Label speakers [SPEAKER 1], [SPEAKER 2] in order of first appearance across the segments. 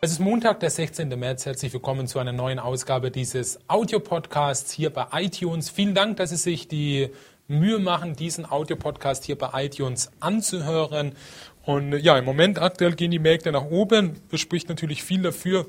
[SPEAKER 1] Es ist Montag, der 16. März. Herzlich willkommen zu einer neuen Ausgabe dieses Audiopodcasts hier bei iTunes. Vielen Dank, dass Sie sich die Mühe machen, diesen Audiopodcast hier bei iTunes anzuhören. Und ja, im Moment aktuell gehen die Märkte nach oben. Das spricht natürlich viel dafür,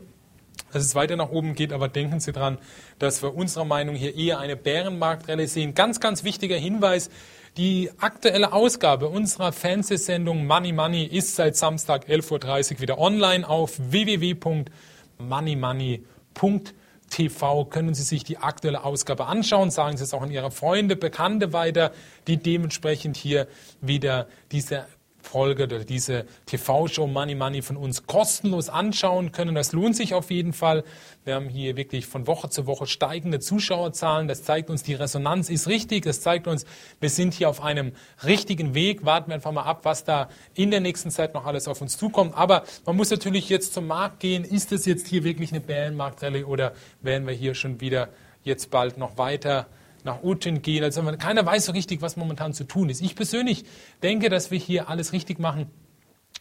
[SPEAKER 1] dass es weiter nach oben geht, aber denken Sie dran, dass wir unserer Meinung hier eher eine Bärenmarktrallye sehen. Ganz, ganz wichtiger Hinweis. Die aktuelle Ausgabe unserer Fernsehsendung Money Money ist seit Samstag 11.30 Uhr wieder online auf www.moneymoney.tv können Sie sich die aktuelle Ausgabe anschauen. Sagen Sie es auch an Ihre Freunde, Bekannte weiter, die dementsprechend hier wieder diese Folge oder diese TV-Show Money Money von uns kostenlos anschauen können. Das lohnt sich auf jeden Fall. Wir haben hier wirklich von Woche zu Woche steigende Zuschauerzahlen. Das zeigt uns, die Resonanz ist richtig. Das zeigt uns, wir sind hier auf einem richtigen Weg. Warten wir einfach mal ab, was da in der nächsten Zeit noch alles auf uns zukommt. Aber man muss natürlich jetzt zum Markt gehen. Ist es jetzt hier wirklich eine Bärenmarktrallye oder werden wir hier schon wieder jetzt bald noch weiter nach unten gehen. Also keiner weiß so richtig, was momentan zu tun ist. Ich persönlich denke, dass wir hier alles richtig machen.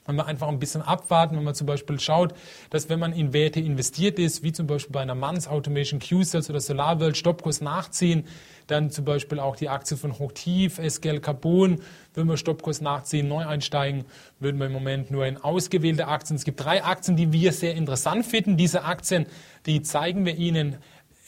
[SPEAKER 1] Wenn wir einfach ein bisschen abwarten, wenn man zum Beispiel schaut, dass wenn man in Werte investiert ist, wie zum Beispiel bei einer Manns Automation, Q-Cells oder SolarWorld, Stoppkurs nachziehen, dann zum Beispiel auch die Aktie von Hochtief, SGL Carbon, würden wir Stoppkurs nachziehen, neu einsteigen, würden wir im Moment nur in ausgewählte Aktien. Es gibt drei Aktien, die wir sehr interessant finden. Diese Aktien, die zeigen wir Ihnen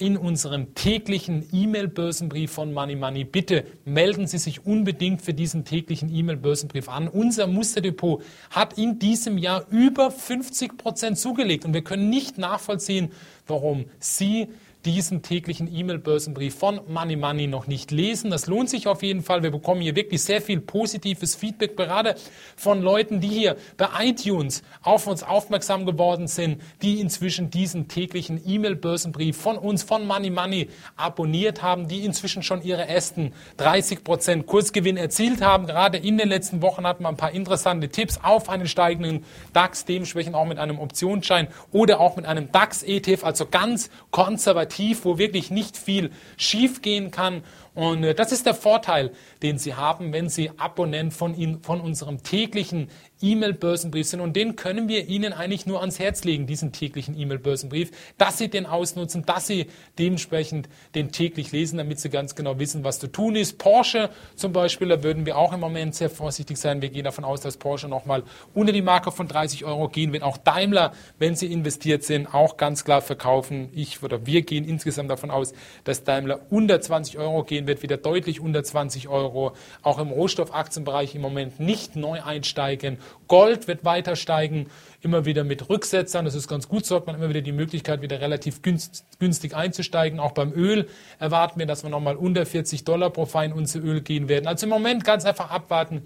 [SPEAKER 1] in unserem täglichen E-Mail-Börsenbrief von Money Money. Bitte melden Sie sich unbedingt für diesen täglichen E-Mail-Börsenbrief an. Unser Musterdepot hat in diesem Jahr über 50 Prozent zugelegt und wir können nicht nachvollziehen, warum Sie diesen täglichen E-Mail-Börsenbrief von Money Money noch nicht lesen. Das lohnt sich auf jeden Fall. Wir bekommen hier wirklich sehr viel positives Feedback, gerade von Leuten, die hier bei iTunes auf uns aufmerksam geworden sind, die inzwischen diesen täglichen E-Mail-Börsenbrief von uns, von Money Money abonniert haben, die inzwischen schon ihre ersten 30 Prozent Kursgewinn erzielt haben. Gerade in den letzten Wochen hatten wir ein paar interessante Tipps auf einen steigenden DAX, dementsprechend auch mit einem Optionsschein oder auch mit einem DAX-ETF, also ganz konservativ wo wirklich nicht viel schiefgehen kann. Und äh, das ist der Vorteil, den Sie haben, wenn Sie Abonnent von, Ihnen, von unserem täglichen E-Mail-Börsenbrief sind. Und den können wir Ihnen eigentlich nur ans Herz legen, diesen täglichen E-Mail-Börsenbrief, dass Sie den ausnutzen, dass Sie dementsprechend den täglich lesen, damit Sie ganz genau wissen, was zu tun ist. Porsche zum Beispiel, da würden wir auch im Moment sehr vorsichtig sein. Wir gehen davon aus, dass Porsche nochmal unter die Marke von 30 Euro gehen wird. Auch Daimler, wenn Sie investiert sind, auch ganz klar verkaufen. Ich oder wir gehen insgesamt davon aus, dass Daimler unter 20 Euro gehen wird, wieder deutlich unter 20 Euro. Auch im Rohstoffaktienbereich im Moment nicht neu einsteigen. Gold wird weiter steigen, immer wieder mit Rücksetzern. Das ist ganz gut, so hat man immer wieder die Möglichkeit, wieder relativ günstig einzusteigen. Auch beim Öl erwarten wir, dass wir nochmal unter 40 Dollar pro Feinunze Öl gehen werden. Also im Moment ganz einfach abwarten,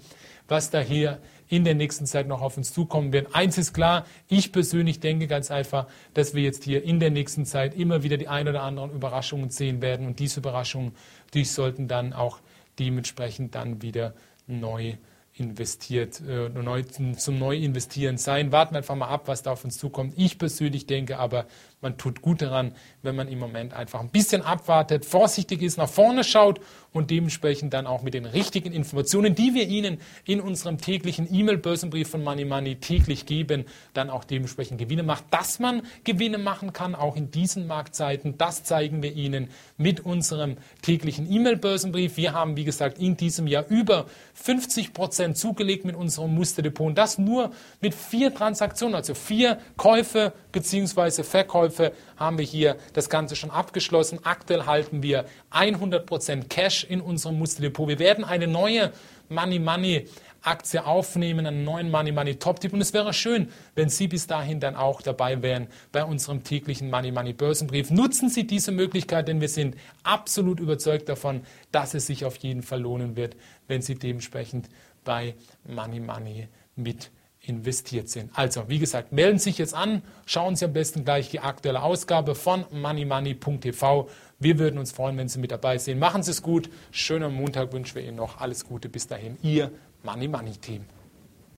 [SPEAKER 1] was da hier in der nächsten Zeit noch auf uns zukommen wird. Eins ist klar, ich persönlich denke ganz einfach, dass wir jetzt hier in der nächsten Zeit immer wieder die ein oder anderen Überraschungen sehen werden und diese Überraschungen, die sollten dann auch dementsprechend dann wieder neu investiert, äh, neu, zum Neuinvestieren sein. Warten einfach mal ab, was da auf uns zukommt. Ich persönlich denke aber, man tut gut daran, wenn man im Moment einfach ein bisschen abwartet, vorsichtig ist, nach vorne schaut und dementsprechend dann auch mit den richtigen Informationen, die wir Ihnen in unserem täglichen E-Mail-Börsenbrief von Money Money täglich geben, dann auch dementsprechend Gewinne macht. Dass man Gewinne machen kann, auch in diesen Marktzeiten, das zeigen wir Ihnen mit unserem täglichen E-Mail-Börsenbrief. Wir haben, wie gesagt, in diesem Jahr über 50 Prozent zugelegt mit unserem Musterdepot und das nur mit vier Transaktionen, also vier Käufe bzw. Verkäufe haben wir hier das Ganze schon abgeschlossen. Aktuell halten wir 100% Cash in unserem Musterdepot. Wir werden eine neue Money Money Aktie aufnehmen, einen neuen Money Money Top Tip. Und es wäre schön, wenn Sie bis dahin dann auch dabei wären bei unserem täglichen Money Money Börsenbrief. Nutzen Sie diese Möglichkeit, denn wir sind absolut überzeugt davon, dass es sich auf jeden Fall lohnen wird, wenn Sie dementsprechend bei Money Money mit investiert sind. Also, wie gesagt, melden Sie sich jetzt an, schauen Sie am besten gleich die aktuelle Ausgabe von moneymoney.tv. Wir würden uns freuen, wenn Sie mit dabei sind. Machen Sie es gut. Schönen Montag wünschen wir Ihnen noch. Alles Gute bis dahin. Ihr Money Money Team.